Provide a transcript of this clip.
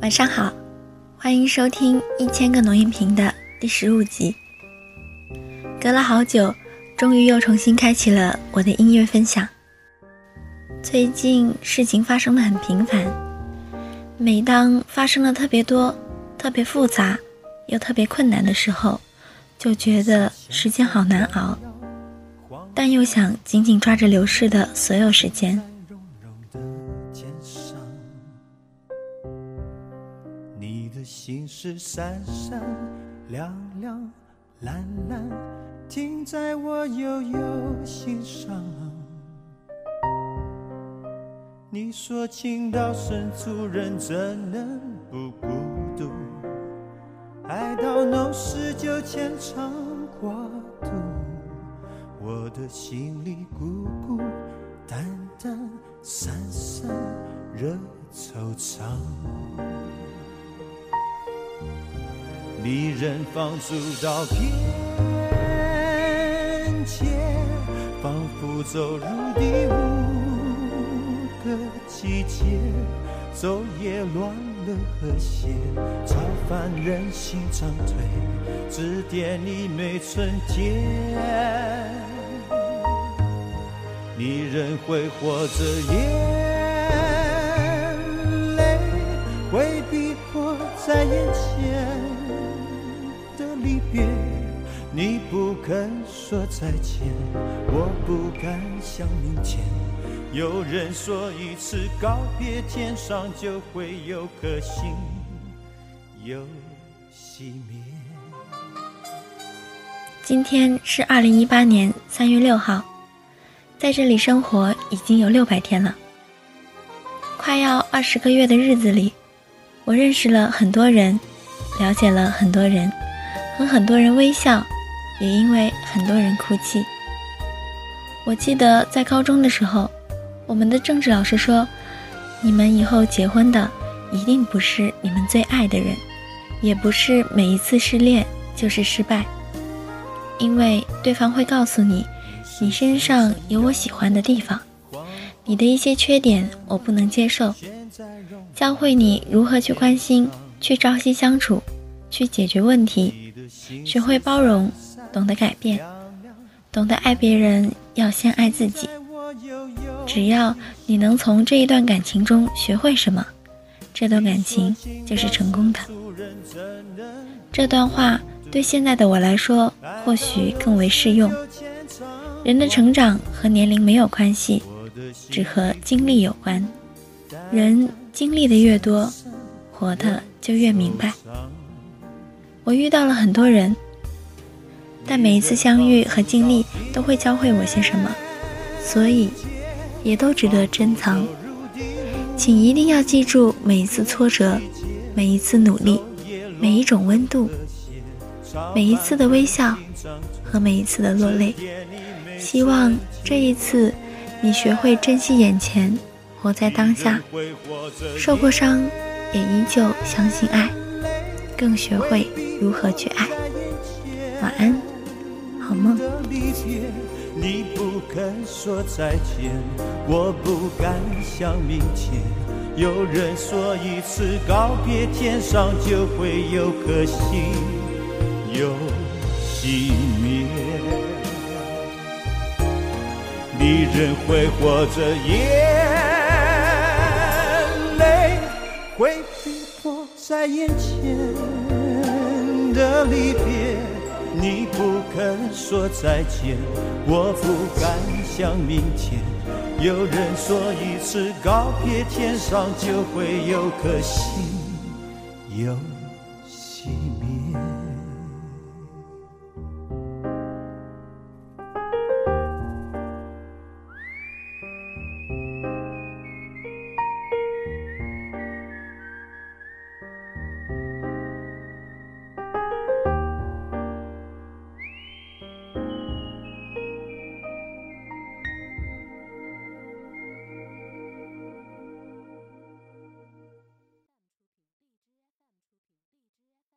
晚上好，欢迎收听一千个农音频的第十五集。隔了好久，终于又重新开启了我的音乐分享。最近事情发生的很频繁，每当发生了特别多、特别复杂又特别困难的时候，就觉得时间好难熬，但又想紧紧抓着流逝的所有时间。心事闪闪亮亮蓝蓝，停在我悠悠心上。你说情到深处人怎能不孤独？爱到浓时就牵肠挂肚，我的心里孤孤单单散散惹惆怅。离人放逐到边界，仿佛走入第五个季节，昼夜乱了和谐，超凡人心长退，指点你没春天。离人挥霍着，眼说再见，我不敢想明天。有人说一次告别，天上就会有颗星又熄灭。今天是二零一八年三月六号，在这里生活已经有六百天了，快要二十个月的日子里，我认识了很多人，了解了很多人。和很多人微笑，也因为很多人哭泣。我记得在高中的时候，我们的政治老师说：“你们以后结婚的一定不是你们最爱的人，也不是每一次失恋就是失败，因为对方会告诉你，你身上有我喜欢的地方，你的一些缺点我不能接受，教会你如何去关心，去朝夕相处，去解决问题。”学会包容，懂得改变，懂得爱别人要先爱自己。只要你能从这一段感情中学会什么，这段感情就是成功的。这段话对现在的我来说，或许更为适用。人的成长和年龄没有关系，只和经历有关。人经历的越多，活的就越明白。我遇到了很多人，但每一次相遇和经历都会教会我些什么，所以也都值得珍藏。请一定要记住每一次挫折，每一次努力，每一种温度，每一次的微笑和每一次的落泪。希望这一次你学会珍惜眼前，活在当下，受过伤也依旧相信爱，更学会。如何去爱？晚安，天你不肯说再见，我不敢想明天。有人说一次告别，天上就会有颗星又熄灭。你仍挥霍着，眼泪会逼迫在眼前。的离别，你不肯说再见，我不敢想明天。有人说一次告别，天上就会有颗星。有。